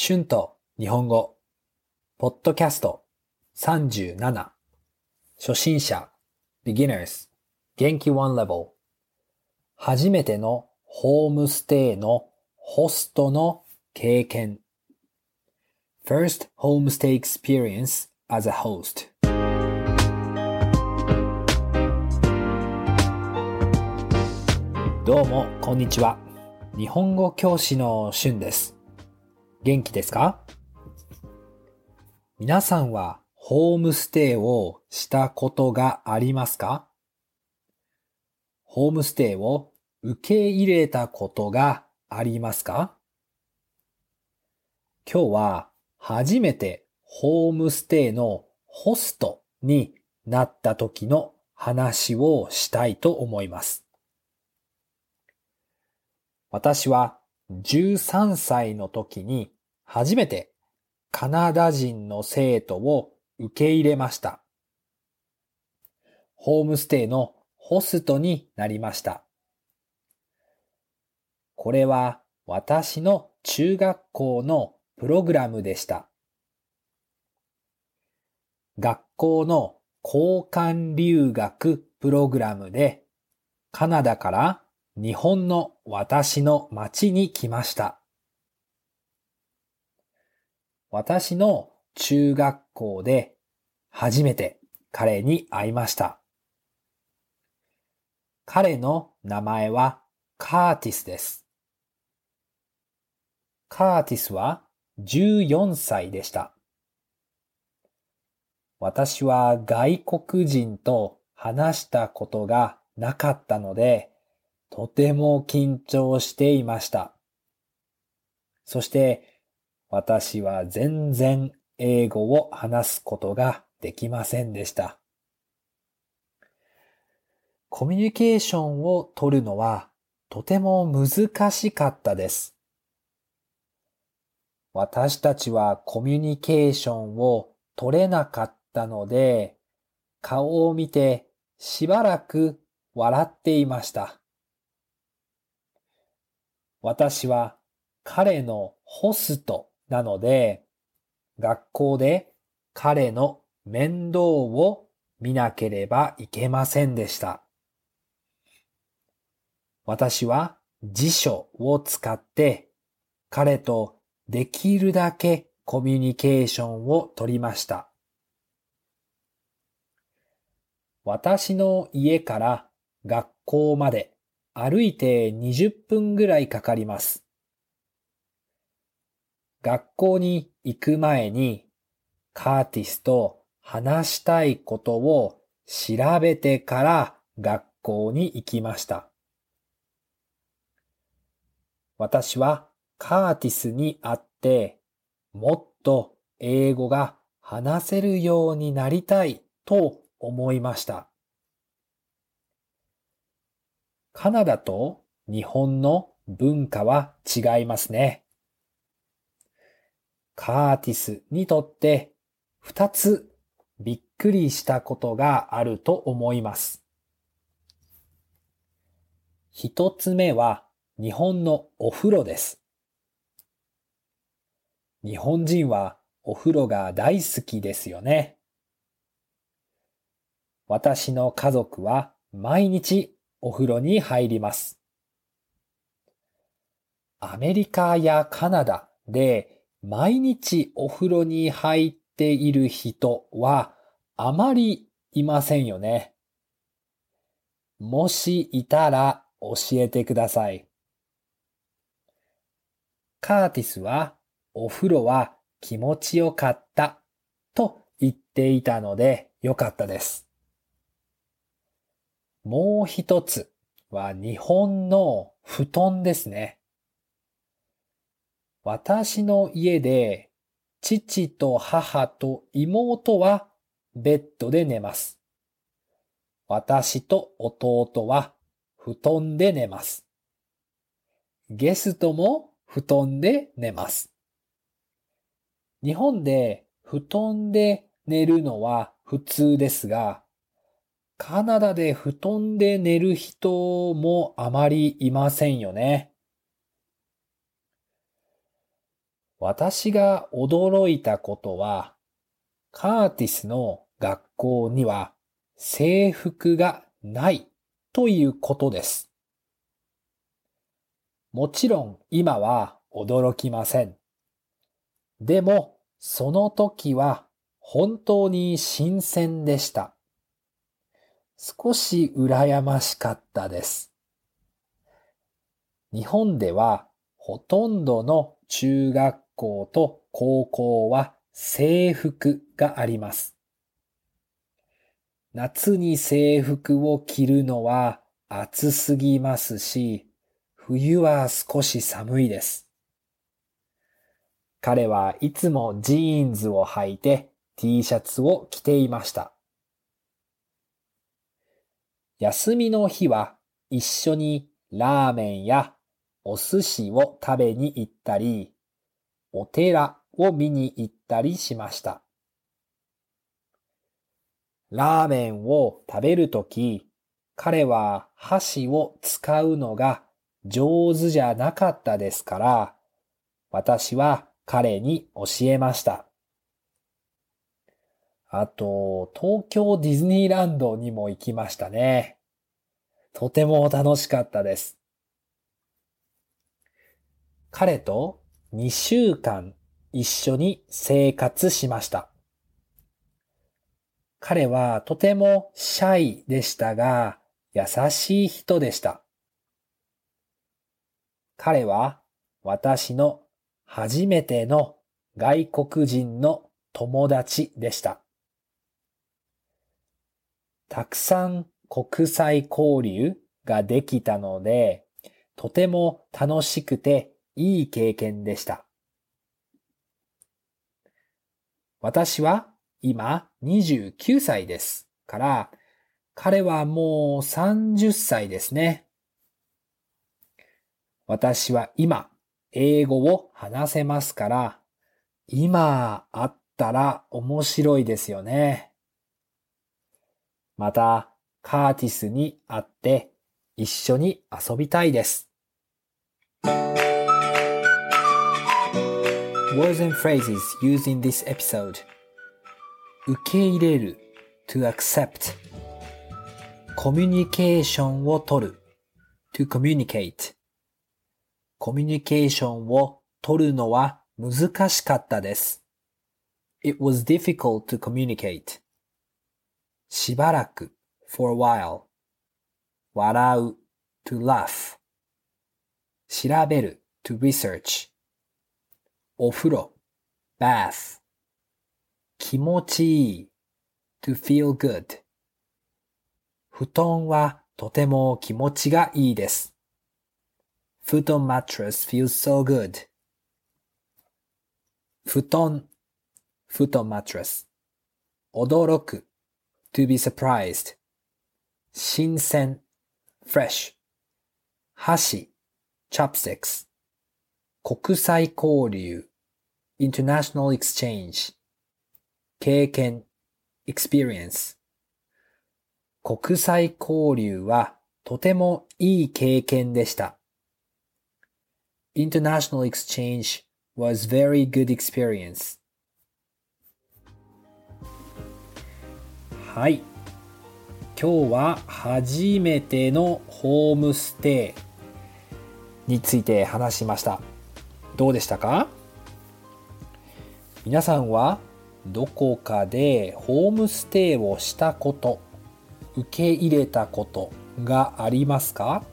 春と日本語、ポッドキャスト。37、初心者、beginners、元気。one level、初めてのホームステイのホストの経験、first homestay experience as a host。どうも、こんにちは。日本語教師の春です。元気ですか？皆さんはホームステイをしたことがありますか？ホームステイを受け入れたことがありますか？今日は初めてホームステイのホストになった時の話をしたいと思います。私は13歳の時に初めてカナダ人の生徒を受け入れました。ホームステイのホストになりました。これは私の中学校のプログラムでした。学校の交換留学プログラムでカナダから日本の私の町に来ました。私の中学校で初めて彼に会いました。彼の名前はカーティスです。カーティスは14歳でした。私は外国人と話したことがなかったので、とても緊張していました。そして私は全然英語を話すことができませんでした。コミュニケーションを取るのはとても難しかったです。私たちはコミュニケーションを取れなかったので、顔を見てしばらく笑っていました。私は彼のホストなので、学校で彼の面倒を見なければいけませんでした。私は辞書を使って彼とできるだけコミュニケーションを取りました。私の家から学校まで歩いて20分ぐらいかかります。学校に行く前にカーティスと話したいことを調べてから学校に行きました。私はカーティスに会ってもっと英語が話せるようになりたいと思いました。カナダと日本の文化は違いますね。カーティスにとって二つびっくりしたことがあると思います。一つ目は日本のお風呂です。日本人はお風呂が大好きですよね。私の家族は毎日お風呂に入ります。アメリカやカナダで毎日お風呂に入っている人はあまりいませんよね。もしいたら教えてください。カーティスはお風呂は気持ちよかったと言っていたのでよかったです。もう一つは日本の布団ですね。私の家で父と母と妹はベッドで寝ます。私と弟は布団で寝ます。ゲストも布団で寝ます。日本で布団で寝るのは普通ですが、カナダで布団で寝る人もあまりいませんよね。私が驚いたことは、カーティスの学校には制服がないということです。もちろん今は驚きません。でも、その時は本当に新鮮でした。少し羨ましかったです。日本ではほとんどの中学校と高校は制服があります。夏に制服を着るのは暑すぎますし、冬は少し寒いです。彼はいつもジーンズを履いて T シャツを着ていました。休みの日は一緒にラーメンやお寿司を食べに行ったり、お寺を見に行ったりしました。ラーメンを食べるとき、彼は箸を使うのが上手じゃなかったですから、私は彼に教えました。あと、東京ディズニーランドにも行きましたね。とても楽しかったです。彼と2週間一緒に生活しました。彼はとてもシャイでしたが、優しい人でした。彼は私の初めての外国人の友達でした。たくさん国際交流ができたので、とても楽しくていい経験でした。私は今29歳ですから、彼はもう30歳ですね。私は今英語を話せますから、今会ったら面白いですよね。また、カーティスに会って一緒に遊びたいです。Words and phrases used in this episode 受け入れる to accept コミュニケーションを取る to communicate コミュニケーションを取るのは難しかったです。It was difficult to communicate しばらく for a while 笑う to laugh 調べる to research お風呂 bath 気持ちいい to feel good 布団はとても気持ちがいいです。布団 mattress feels so good 布団布団 mattress 驚く to be surprised 新鮮 fresh 箸 chopsticks 国際交流 international exchange 経験 experience 国際交流はとてもいい経験でした。International exchange was very good experience. はい。今日は初めてのホームステイについて話しました。どうでしたか？皆さんはどこかでホームステイをしたこと、受け入れたことがありますか？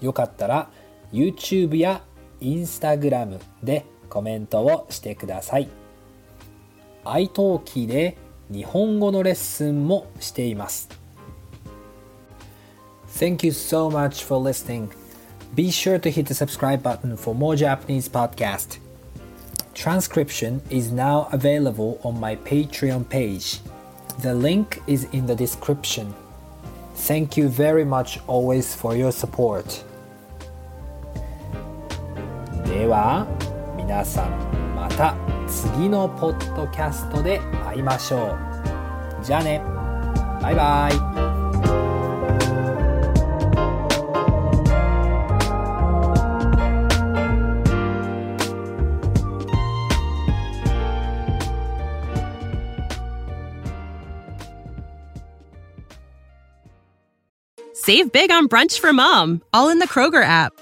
よかったら YouTube や Instagram でコメントをしてください。iTalki で日本語のレッスンもしています。Thank you so much for listening. Be sure to hit the subscribe button for more Japanese podcast. Transcription is now available on my Patreon page. The link is in the description. Thank you very much always for your support. では皆さんまた 次のポッドキャストで会いましょうじゃあねバイバイ「Save big on brunch for mom, all in the Kroger app.